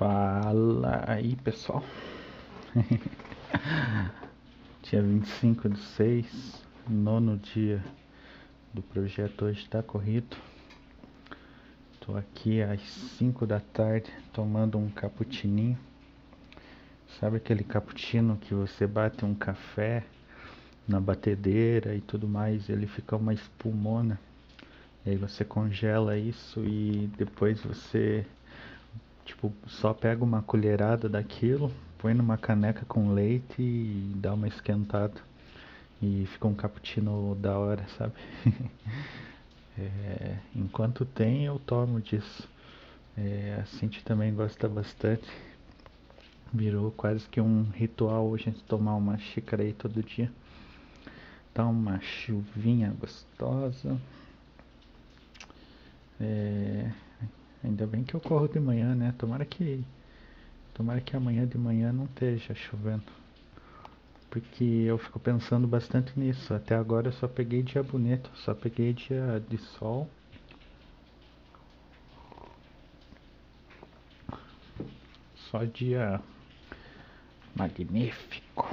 Fala aí pessoal, dia 25 de 6, nono dia do projeto hoje está corrido. Tô aqui às 5 da tarde tomando um cappuccininho. Sabe aquele cappuccino que você bate um café na batedeira e tudo mais, ele fica uma espumona. E aí você congela isso e depois você Tipo, só pega uma colherada daquilo, põe numa caneca com leite e dá uma esquentada. E fica um cappuccino da hora, sabe? é, enquanto tem, eu tomo disso. É, a Cinti também gosta bastante. Virou quase que um ritual a gente tomar uma xícara aí todo dia. Tá uma chuvinha gostosa. É, Ainda bem que eu corro de manhã, né? Tomara que tomara que amanhã de manhã não esteja chovendo. Porque eu fico pensando bastante nisso. Até agora eu só peguei dia bonito, só peguei dia de sol. Só dia magnífico.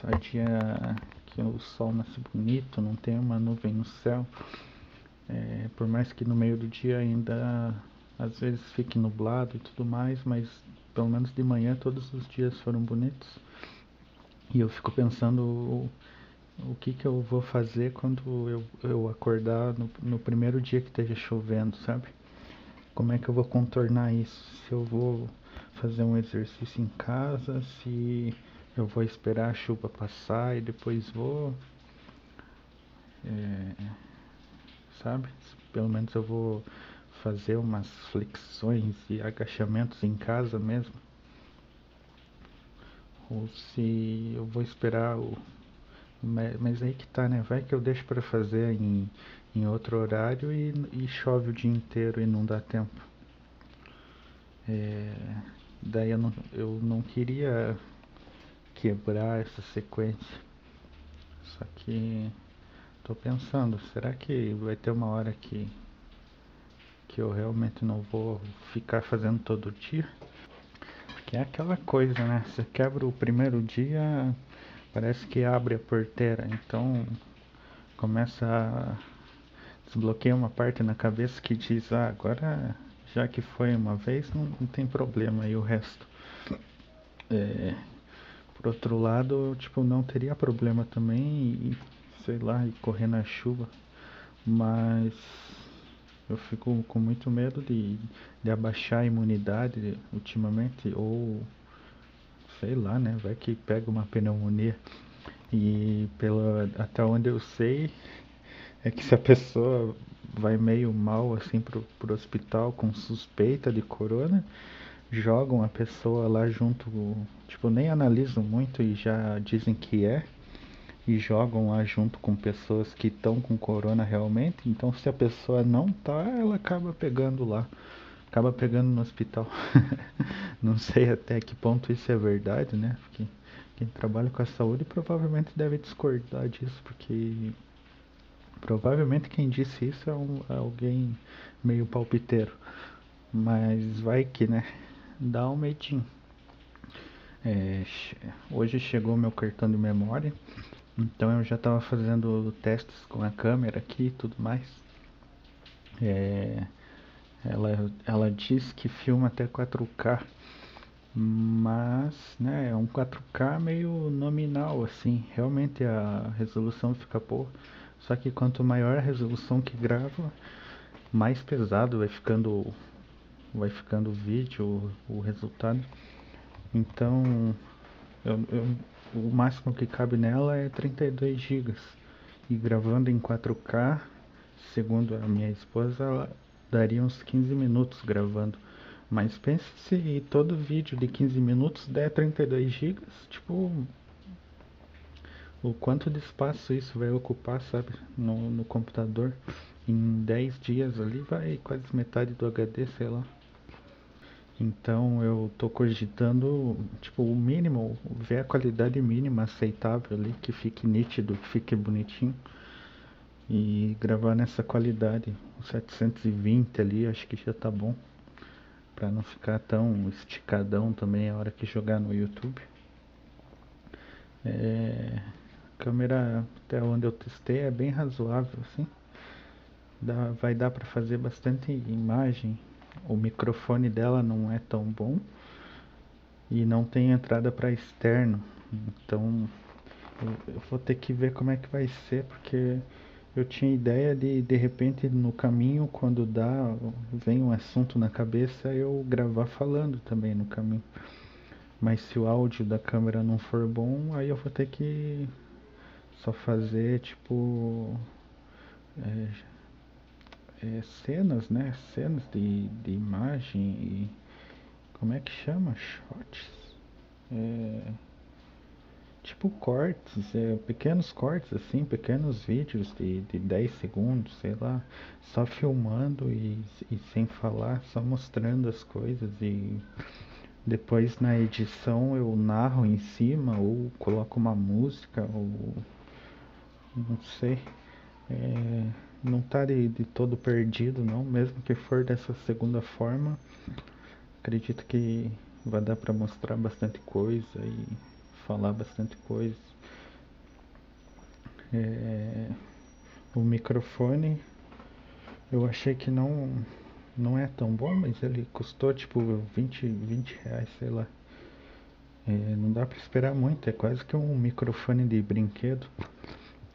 Só dia que o sol nasce bonito, não tem uma nuvem no céu. É, por mais que no meio do dia ainda às vezes fique nublado e tudo mais, mas pelo menos de manhã todos os dias foram bonitos. E eu fico pensando o, o que, que eu vou fazer quando eu, eu acordar no, no primeiro dia que esteja chovendo, sabe? Como é que eu vou contornar isso? Se eu vou fazer um exercício em casa, se eu vou esperar a chuva passar e depois vou. É, sabe? Pelo menos eu vou fazer umas flexões e agachamentos em casa mesmo. Ou se eu vou esperar o. Mas aí que tá, né? Vai que eu deixo para fazer em, em outro horário e, e chove o dia inteiro e não dá tempo. É, daí eu não, eu não queria quebrar essa sequência. Só que tô pensando, será que vai ter uma hora que que eu realmente não vou ficar fazendo todo dia. Porque é aquela coisa, né? Você quebra o primeiro dia, parece que abre a porteira. Então começa a desbloqueia uma parte na cabeça que diz, ah, agora já que foi uma vez, não, não tem problema e o resto. É, por outro lado, tipo, não teria problema também e, sei lá, e correr na chuva. Mas eu fico com muito medo de, de abaixar a imunidade ultimamente, ou sei lá, né? Vai que pega uma pneumonia. E pela, até onde eu sei, é que se a pessoa vai meio mal assim pro, pro hospital com suspeita de corona, jogam a pessoa lá junto, tipo, nem analisam muito e já dizem que é e jogam lá junto com pessoas que estão com corona realmente. Então, se a pessoa não tá, ela acaba pegando lá, acaba pegando no hospital. não sei até que ponto isso é verdade, né? Porque quem trabalha com a saúde provavelmente deve discordar disso, porque provavelmente quem disse isso é, um, é alguém meio palpiteiro. Mas vai que, né? Dá um medinho. É, hoje chegou meu cartão de memória então eu já estava fazendo testes com a câmera aqui e tudo mais. É, ela, ela diz que filma até 4K, mas né, é um 4K meio nominal assim. Realmente a resolução fica boa. Só que quanto maior a resolução que grava, mais pesado vai ficando vai ficando o vídeo, o, o resultado. Então eu, eu o máximo que cabe nela é 32 GB. E gravando em 4K, segundo a minha esposa, ela daria uns 15 minutos gravando. Mas pense se todo vídeo de 15 minutos der 32 GB, tipo, o quanto de espaço isso vai ocupar, sabe, no, no computador. Em 10 dias ali vai quase metade do HD, sei lá. Então eu tô cogitando, tipo, o mínimo, ver a qualidade mínima aceitável ali, que fique nítido, que fique bonitinho. E gravar nessa qualidade, 720 ali, acho que já tá bom. para não ficar tão esticadão também a hora que jogar no YouTube. É, a câmera até onde eu testei é bem razoável assim. Dá, vai dar para fazer bastante imagem. O microfone dela não é tão bom e não tem entrada para externo. Então eu, eu vou ter que ver como é que vai ser porque eu tinha ideia de de repente no caminho quando dá vem um assunto na cabeça eu gravar falando também no caminho. Mas se o áudio da câmera não for bom, aí eu vou ter que só fazer tipo é, é, cenas, né? Cenas de, de imagem e como é que chama? Shots. É, tipo cortes, é, pequenos cortes assim, pequenos vídeos de, de 10 segundos, sei lá, só filmando e, e sem falar, só mostrando as coisas e depois na edição eu narro em cima ou coloco uma música ou não sei. É, não tá de, de todo perdido não, mesmo que for dessa segunda forma. Acredito que vai dar para mostrar bastante coisa e falar bastante coisa. É, o microfone eu achei que não não é tão bom, mas ele custou tipo 20, 20 reais, sei lá. É, não dá para esperar muito, é quase que um microfone de brinquedo.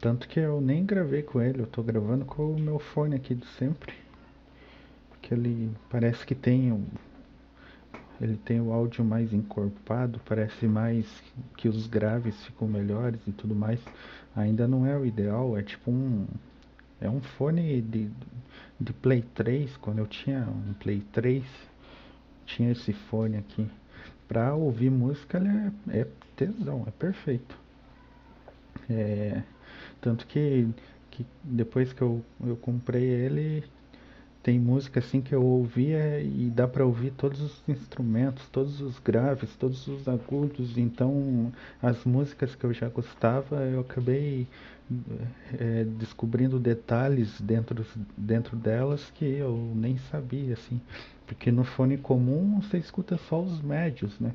Tanto que eu nem gravei com ele, eu tô gravando com o meu fone aqui de sempre. Porque ele parece que tem um, ele tem o áudio mais encorpado, parece mais que os graves ficam melhores e tudo mais. Ainda não é o ideal, é tipo um é um fone de, de Play 3, quando eu tinha um Play 3, tinha esse fone aqui. Pra ouvir música ele é, é tesão, é perfeito. É, tanto que, que depois que eu, eu comprei ele, tem música assim que eu ouvia e dá para ouvir todos os instrumentos, todos os graves, todos os agudos. Então, as músicas que eu já gostava, eu acabei é, descobrindo detalhes dentro, dentro delas que eu nem sabia, assim. Porque no fone comum você escuta só os médios, né?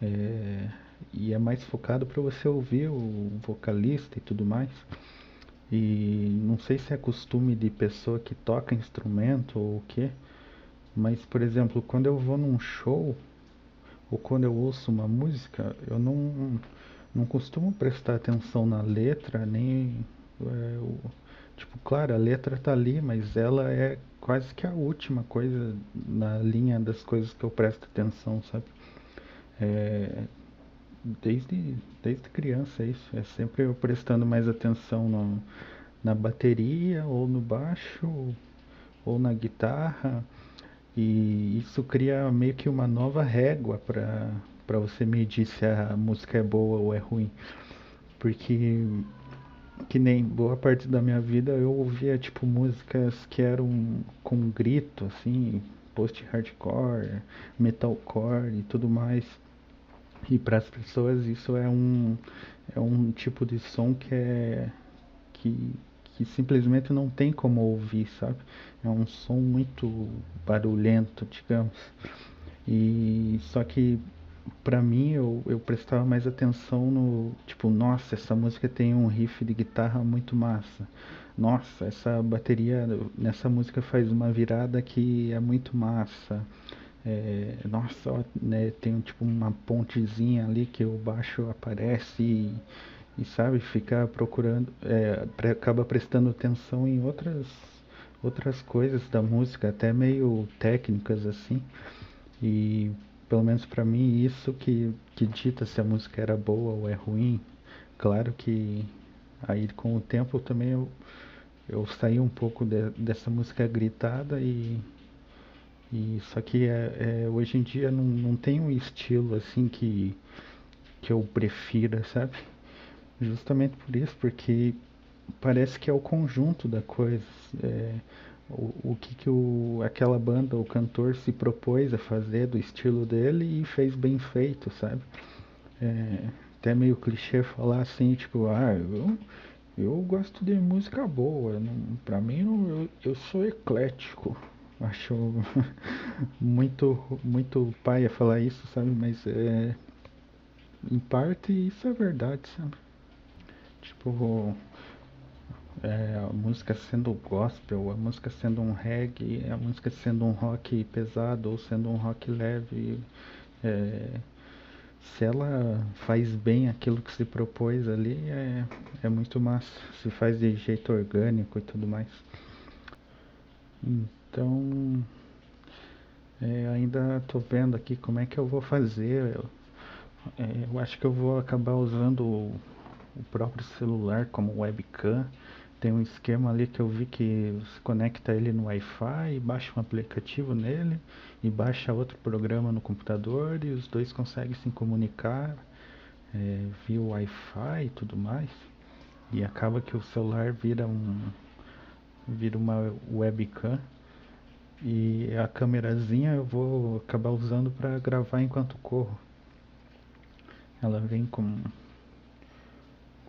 É, e é mais focado para você ouvir o vocalista e tudo mais. E não sei se é costume de pessoa que toca instrumento ou o que, mas por exemplo, quando eu vou num show ou quando eu ouço uma música, eu não, não costumo prestar atenção na letra, nem. É, o, tipo, claro, a letra tá ali, mas ela é quase que a última coisa na linha das coisas que eu presto atenção, sabe? É, desde, desde criança isso. É sempre eu prestando mais atenção no, na bateria, ou no baixo, ou na guitarra. E isso cria meio que uma nova régua para para você medir se a música é boa ou é ruim. Porque que nem boa parte da minha vida eu ouvia tipo músicas que eram com grito assim, post hardcore, metalcore e tudo mais. E para as pessoas isso é um, é um tipo de som que é que, que simplesmente não tem como ouvir, sabe? É um som muito barulhento, digamos. E só que para mim eu, eu prestava mais atenção no tipo, nossa, essa música tem um riff de guitarra muito massa. Nossa, essa bateria nessa música faz uma virada que é muito massa. É, nossa, né, tem tipo uma pontezinha ali que o baixo aparece e, e sabe, fica procurando, é, acaba prestando atenção em outras, outras coisas da música, até meio técnicas assim. E pelo menos para mim isso que, que dita se a música era boa ou é ruim. Claro que aí com o tempo também eu, eu saí um pouco de, dessa música gritada e e só que é, é, hoje em dia não, não tem um estilo assim que, que eu prefira, sabe? Justamente por isso, porque parece que é o conjunto da coisa. É, o, o que, que o, aquela banda, o cantor se propôs a fazer do estilo dele e fez bem feito, sabe? É, até meio clichê falar assim, tipo, ah, eu, eu gosto de música boa, não, pra mim eu, eu sou eclético. Acho muito, muito paia falar isso, sabe? Mas é. Em parte isso é verdade, sabe? Tipo, é, a música sendo gospel, a música sendo um reggae, a música sendo um rock pesado ou sendo um rock leve, é, se ela faz bem aquilo que se propôs ali, é, é muito massa. Se faz de jeito orgânico e tudo mais. Então, é, ainda estou vendo aqui como é que eu vou fazer. Eu, é, eu acho que eu vou acabar usando o, o próprio celular como webcam tem um esquema ali que eu vi que você conecta ele no Wi-Fi, baixa um aplicativo nele e baixa outro programa no computador e os dois conseguem se comunicar é, via Wi-Fi e tudo mais. E acaba que o celular vira um vira uma webcam e a câmerazinha eu vou acabar usando para gravar enquanto corro. Ela vem com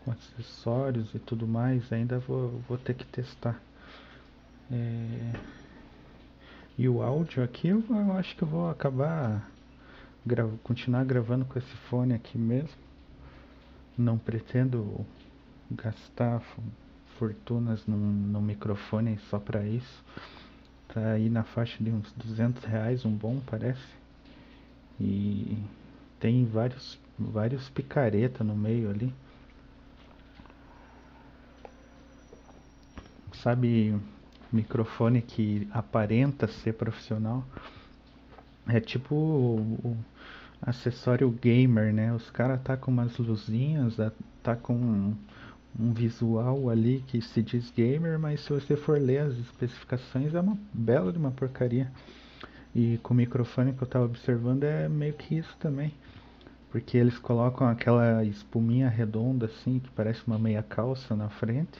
com acessórios e tudo mais, ainda vou, vou ter que testar. É... E o áudio aqui eu, eu, acho que eu vou acabar gra continuar gravando com esse fone aqui mesmo. Não pretendo gastar fortunas no, no microfone só para isso. Tá aí na faixa de uns 200 reais, um bom parece. E tem vários, vários picareta no meio ali. sabe, microfone que aparenta ser profissional. É tipo o, o acessório gamer, né? Os caras tá com umas luzinhas, tá com um, visual ali que se diz gamer, mas se você for ler as especificações é uma bela de uma porcaria. E com o microfone que eu tava observando é meio que isso também. Porque eles colocam aquela espuminha redonda assim, que parece uma meia calça na frente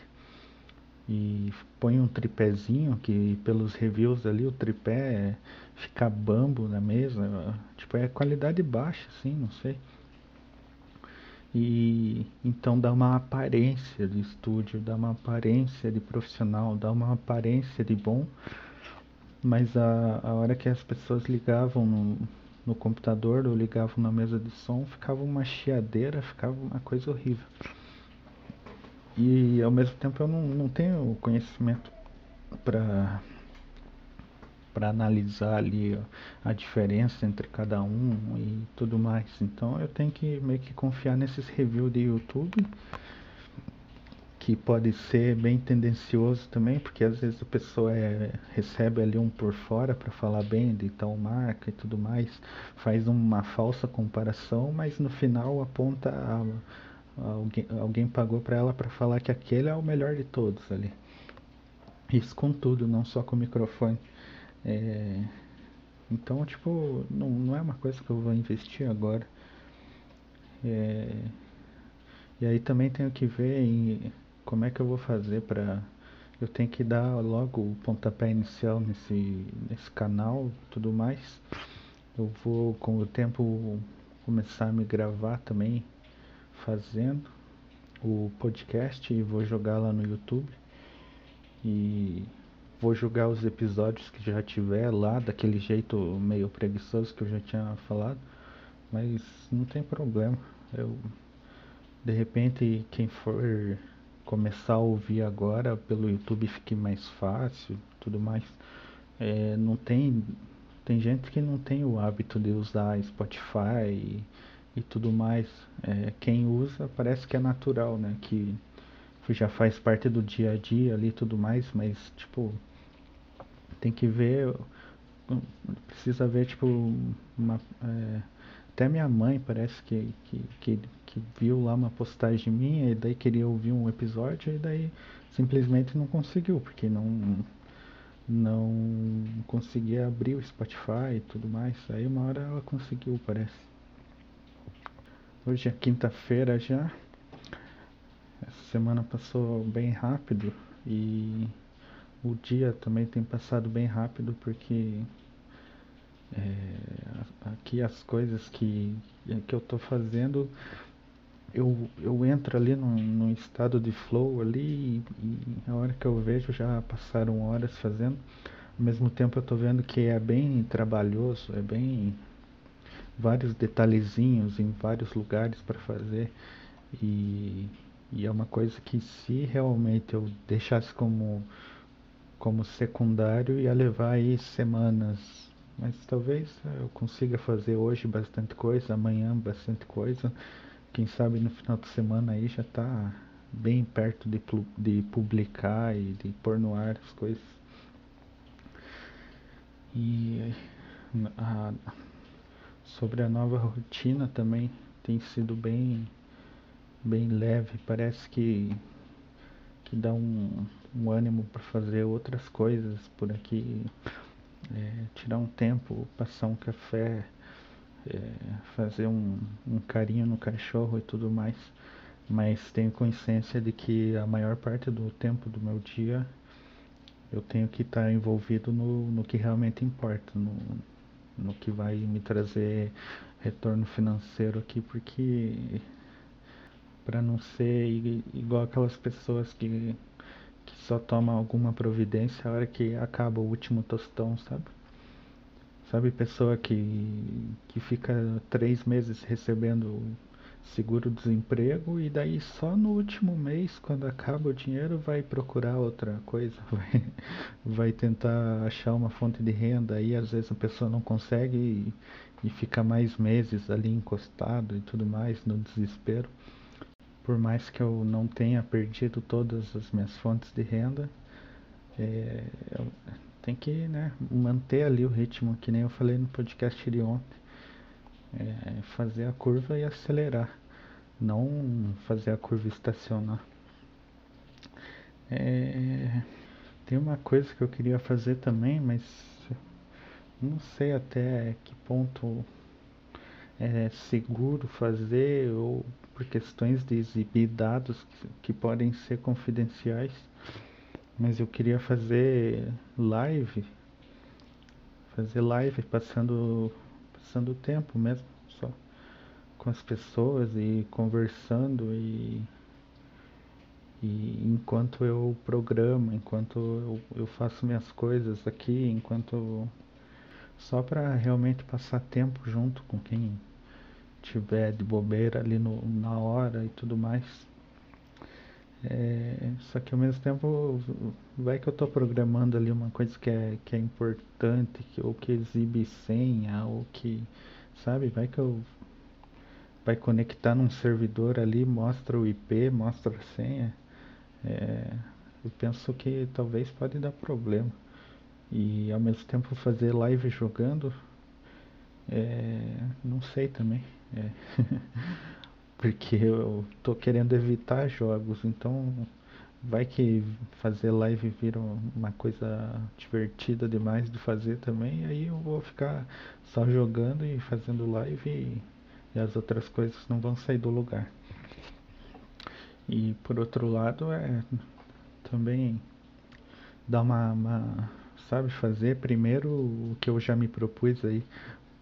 e põe um tripézinho que pelos reviews ali o tripé fica bambo na mesa, tipo é qualidade baixa assim, não sei. E então dá uma aparência de estúdio, dá uma aparência de profissional, dá uma aparência de bom, mas a, a hora que as pessoas ligavam no, no computador ou ligavam na mesa de som, ficava uma chiadeira, ficava uma coisa horrível. E ao mesmo tempo eu não, não tenho conhecimento para para analisar ali a diferença entre cada um e tudo mais. Então eu tenho que meio que confiar nesses reviews de YouTube que pode ser bem tendencioso também, porque às vezes a pessoa é, recebe ali um por fora para falar bem de tal marca e tudo mais, faz uma falsa comparação, mas no final aponta a, Alguém, alguém pagou para ela para falar que aquele é o melhor de todos ali. Isso com tudo, não só com o microfone. É, então, tipo, não, não é uma coisa que eu vou investir agora. É, e aí também tenho que ver em, como é que eu vou fazer para eu tenho que dar logo o pontapé inicial nesse, nesse canal tudo mais. Eu vou com o tempo começar a me gravar também fazendo o podcast e vou jogar lá no YouTube. E vou jogar os episódios que já tiver lá, daquele jeito meio preguiçoso que eu já tinha falado. Mas não tem problema. Eu de repente quem for começar a ouvir agora pelo YouTube fique mais fácil, tudo mais. É, não tem tem gente que não tem o hábito de usar Spotify e tudo mais. É, quem usa parece que é natural, né? Que já faz parte do dia a dia ali e tudo mais, mas tipo tem que ver, precisa ver tipo uma, é, até minha mãe parece que, que, que, que, viu lá uma postagem minha e daí queria ouvir um episódio e daí simplesmente não conseguiu, porque não não conseguia abrir o Spotify e tudo mais. Aí uma hora ela conseguiu, parece. Hoje é quinta-feira já. Essa semana passou bem rápido e o dia também tem passado bem rápido porque é, aqui as coisas que, que eu estou fazendo eu, eu entro ali num, num, estado de flow ali e, e a hora que eu vejo já passaram horas fazendo. Ao mesmo tempo eu tô vendo que é bem trabalhoso, é bem vários detalhezinhos em vários lugares para fazer e, e é uma coisa que se realmente eu deixasse como como secundário ia levar aí semanas, mas talvez eu consiga fazer hoje bastante coisa, amanhã bastante coisa, quem sabe no final de semana aí já está bem perto de, de publicar e de pôr no ar as coisas. E a, sobre a nova rotina também tem sido bem bem leve, parece que que dá um, um ânimo para fazer outras coisas por aqui, é, tirar um tempo, passar um café, é, fazer um, um carinho no cachorro e tudo mais. Mas tenho consciência de que a maior parte do tempo do meu dia eu tenho que estar tá envolvido no, no que realmente importa, no, no que vai me trazer retorno financeiro aqui, porque para não ser igual aquelas pessoas que, que só tomam alguma providência a hora que acaba o último tostão, sabe? Sabe, pessoa que, que fica três meses recebendo seguro-desemprego e daí só no último mês, quando acaba o dinheiro, vai procurar outra coisa, vai, vai tentar achar uma fonte de renda. Aí às vezes a pessoa não consegue e, e fica mais meses ali encostado e tudo mais no desespero. Por mais que eu não tenha perdido todas as minhas fontes de renda, é, tem que né, manter ali o ritmo, que nem eu falei no podcast de ontem é fazer a curva e acelerar, não fazer a curva estacionar. É, tem uma coisa que eu queria fazer também, mas não sei até que ponto é seguro fazer ou por questões de exibir dados que, que podem ser confidenciais. Mas eu queria fazer live, fazer live passando passando o tempo mesmo, só com as pessoas e conversando e, e enquanto eu programo, enquanto eu, eu faço minhas coisas aqui, enquanto só para realmente passar tempo junto com quem tiver de bobeira ali no, na hora e tudo mais. É, só que ao mesmo tempo vai que eu estou programando ali uma coisa que é, que é importante, que, ou que exibe senha, ou que, sabe, vai que eu vai conectar num servidor ali, mostra o IP, mostra a senha. É, eu penso que talvez pode dar problema. E ao mesmo tempo fazer live jogando, é, não sei também. É. porque eu tô querendo evitar jogos, então vai que fazer live vira uma coisa divertida demais de fazer também, aí eu vou ficar só jogando e fazendo live e, e as outras coisas não vão sair do lugar. E por outro lado é também dar uma, uma sabe, fazer primeiro o que eu já me propus aí,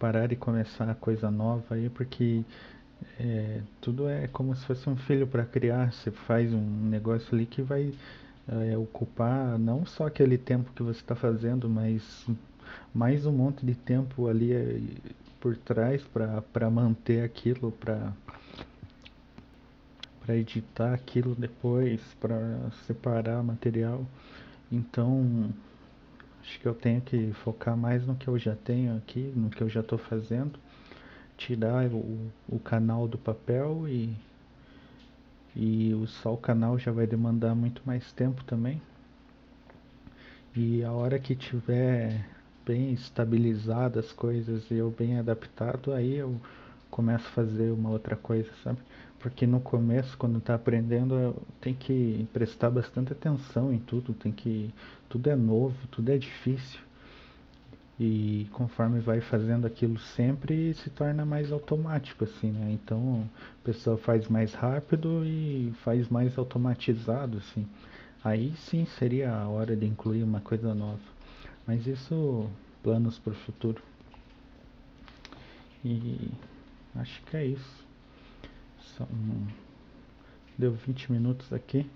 parar e começar coisa nova aí, porque é, tudo é como se fosse um filho para criar. Você faz um negócio ali que vai é, ocupar não só aquele tempo que você está fazendo, mas mais um monte de tempo ali é, por trás para manter aquilo, para para editar aquilo depois, para separar material. Então, acho que eu tenho que focar mais no que eu já tenho aqui, no que eu já estou fazendo tirar o, o canal do papel e, e o, só o canal já vai demandar muito mais tempo também. E a hora que tiver bem estabilizado as coisas e eu bem adaptado, aí eu começo a fazer uma outra coisa, sabe? Porque no começo, quando está aprendendo, tem que prestar bastante atenção em tudo, tem que tudo é novo, tudo é difícil. E conforme vai fazendo aquilo sempre se torna mais automático assim né? Então a pessoa faz mais rápido e faz mais automatizado assim. Aí sim seria a hora de incluir uma coisa nova. Mas isso planos para o futuro. E acho que é isso Deu 20 minutos aqui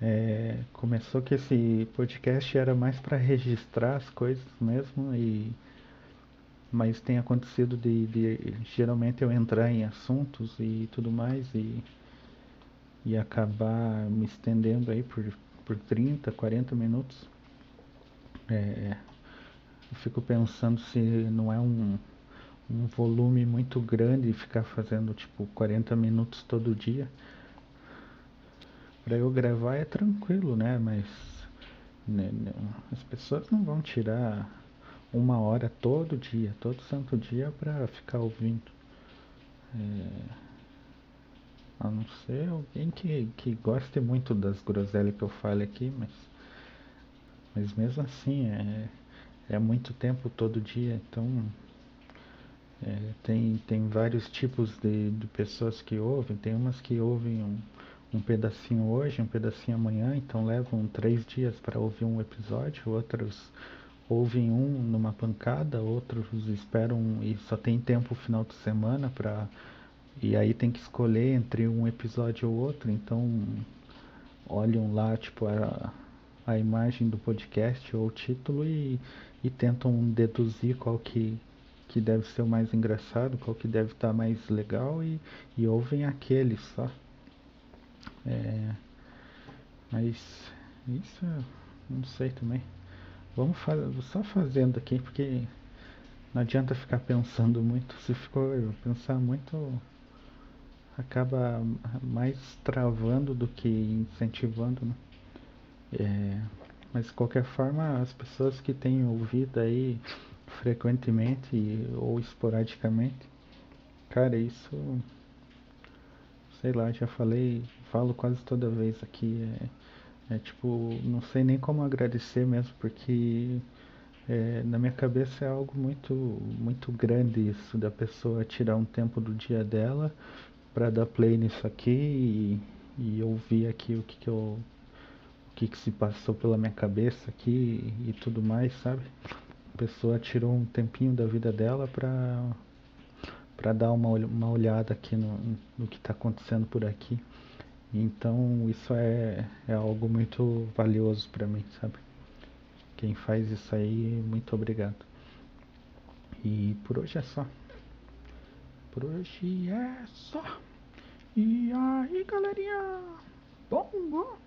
É, começou que esse podcast era mais para registrar as coisas mesmo e mas tem acontecido de, de, geralmente eu entrar em assuntos e tudo mais e, e acabar me estendendo aí por, por 30, 40 minutos. É, eu fico pensando se não é um, um volume muito grande ficar fazendo tipo 40 minutos todo dia. Para eu gravar é tranquilo, né? Mas né, né, as pessoas não vão tirar uma hora todo dia, todo santo dia para ficar ouvindo. É, a não ser alguém que, que goste muito das groselhas que eu falo aqui, mas, mas mesmo assim é, é muito tempo todo dia, então é, tem, tem vários tipos de, de pessoas que ouvem, tem umas que ouvem um, um pedacinho hoje, um pedacinho amanhã, então levam três dias para ouvir um episódio, outros ouvem um numa pancada, outros esperam e só tem tempo o final de semana para e aí tem que escolher entre um episódio ou outro, então olham lá tipo a, a imagem do podcast ou o título e, e tentam deduzir qual que, que deve ser o mais engraçado, qual que deve estar mais legal e, e ouvem aquele só. É, mas isso não sei também. Vamos fazer, só fazendo aqui, porque não adianta ficar pensando muito. Se ficou pensar muito, acaba mais travando do que incentivando, né? É, mas de qualquer forma, as pessoas que têm ouvido aí frequentemente ou esporadicamente, cara, isso sei lá, já falei, falo quase toda vez aqui. É, é tipo, não sei nem como agradecer mesmo, porque é, na minha cabeça é algo muito, muito grande isso, da pessoa tirar um tempo do dia dela para dar play nisso aqui e, e ouvir aqui o que, que eu. O que, que se passou pela minha cabeça aqui e tudo mais, sabe? Pessoa tirou um tempinho da vida dela para para dar uma, uma olhada aqui no, no que está acontecendo por aqui. Então isso é, é algo muito valioso para mim, sabe? Quem faz isso aí, muito obrigado. E por hoje é só. Por hoje é só. E aí, galerinha? Bom, bom.